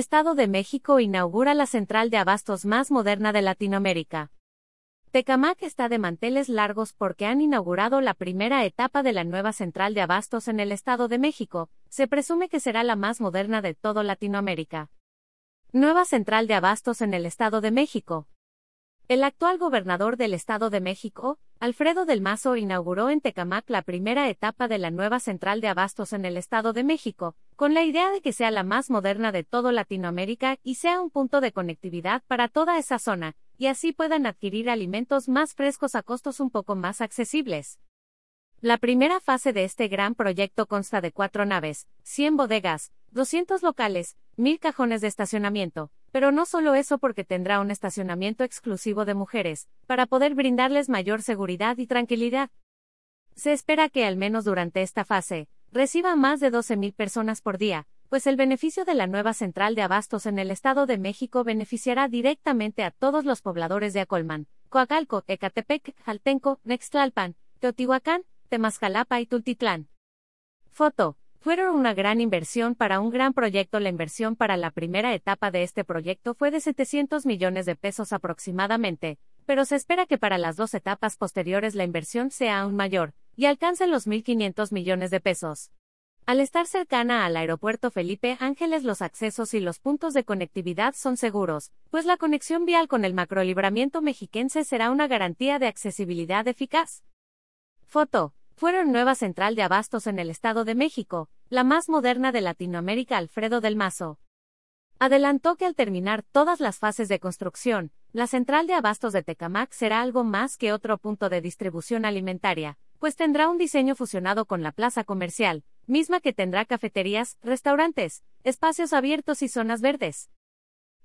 Estado de México inaugura la central de abastos más moderna de Latinoamérica. Tecamac está de manteles largos porque han inaugurado la primera etapa de la nueva central de abastos en el Estado de México. Se presume que será la más moderna de todo Latinoamérica. Nueva central de abastos en el Estado de México. El actual gobernador del Estado de México, Alfredo del Mazo, inauguró en Tecamac la primera etapa de la nueva central de abastos en el Estado de México, con la idea de que sea la más moderna de todo Latinoamérica y sea un punto de conectividad para toda esa zona, y así puedan adquirir alimentos más frescos a costos un poco más accesibles. La primera fase de este gran proyecto consta de cuatro naves, 100 bodegas, 200 locales, 1000 cajones de estacionamiento, pero no solo eso porque tendrá un estacionamiento exclusivo de mujeres, para poder brindarles mayor seguridad y tranquilidad. Se espera que al menos durante esta fase, reciba más de 12.000 personas por día, pues el beneficio de la nueva central de abastos en el Estado de México beneficiará directamente a todos los pobladores de Acolman, Coacalco, Ecatepec, Jaltenco, Nextlalpan, Teotihuacán, Temascalapa y Tultitlán. Foto fueron una gran inversión para un gran proyecto. La inversión para la primera etapa de este proyecto fue de 700 millones de pesos aproximadamente, pero se espera que para las dos etapas posteriores la inversión sea aún mayor, y alcance los 1.500 millones de pesos. Al estar cercana al aeropuerto Felipe Ángeles los accesos y los puntos de conectividad son seguros, pues la conexión vial con el macrolibramiento mexiquense será una garantía de accesibilidad eficaz. Foto fueron nueva central de abastos en el Estado de México, la más moderna de Latinoamérica Alfredo del Mazo. Adelantó que al terminar todas las fases de construcción, la central de abastos de Tecamac será algo más que otro punto de distribución alimentaria, pues tendrá un diseño fusionado con la plaza comercial, misma que tendrá cafeterías, restaurantes, espacios abiertos y zonas verdes.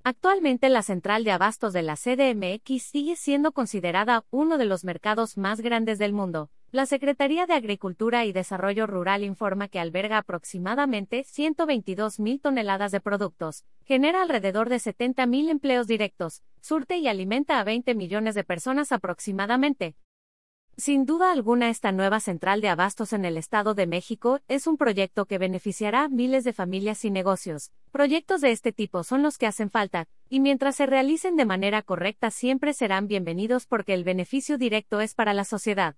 Actualmente la central de abastos de la CDMX sigue siendo considerada uno de los mercados más grandes del mundo, la Secretaría de Agricultura y Desarrollo Rural informa que alberga aproximadamente 122 mil toneladas de productos, genera alrededor de 70 mil empleos directos, surte y alimenta a 20 millones de personas aproximadamente. Sin duda alguna esta nueva central de abastos en el Estado de México es un proyecto que beneficiará a miles de familias y negocios. Proyectos de este tipo son los que hacen falta, y mientras se realicen de manera correcta siempre serán bienvenidos porque el beneficio directo es para la sociedad.